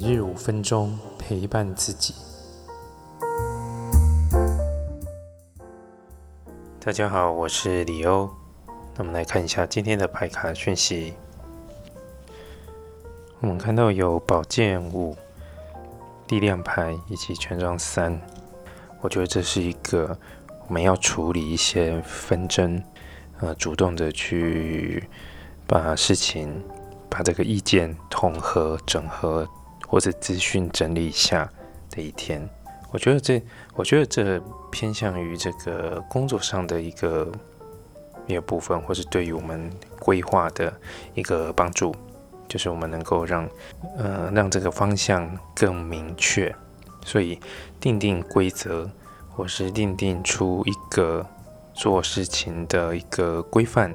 每日五分钟陪伴自己。大家好，我是李欧。那我们来看一下今天的牌卡讯息。我们看到有宝剑五、力量牌以及权杖三。我觉得这是一个我们要处理一些纷争，呃，主动的去把事情。把这个意见统合、整合，或者资讯整理一下的一天，我觉得这，我觉得这偏向于这个工作上的一个一个部分，或是对于我们规划的一个帮助，就是我们能够让呃让这个方向更明确，所以定定规则，或是定定出一个做事情的一个规范，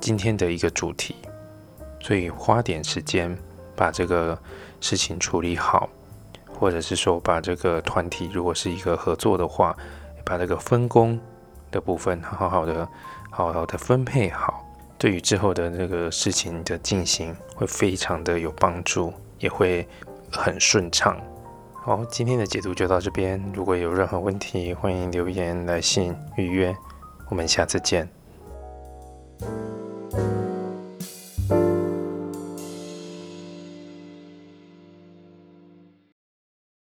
今天的一个主题。所以花点时间把这个事情处理好，或者是说把这个团体如果是一个合作的话，把这个分工的部分好好的、好好的分配好，对于之后的这个事情的进行会非常的有帮助，也会很顺畅。好，今天的解读就到这边。如果有任何问题，欢迎留言、来信预约。我们下次见。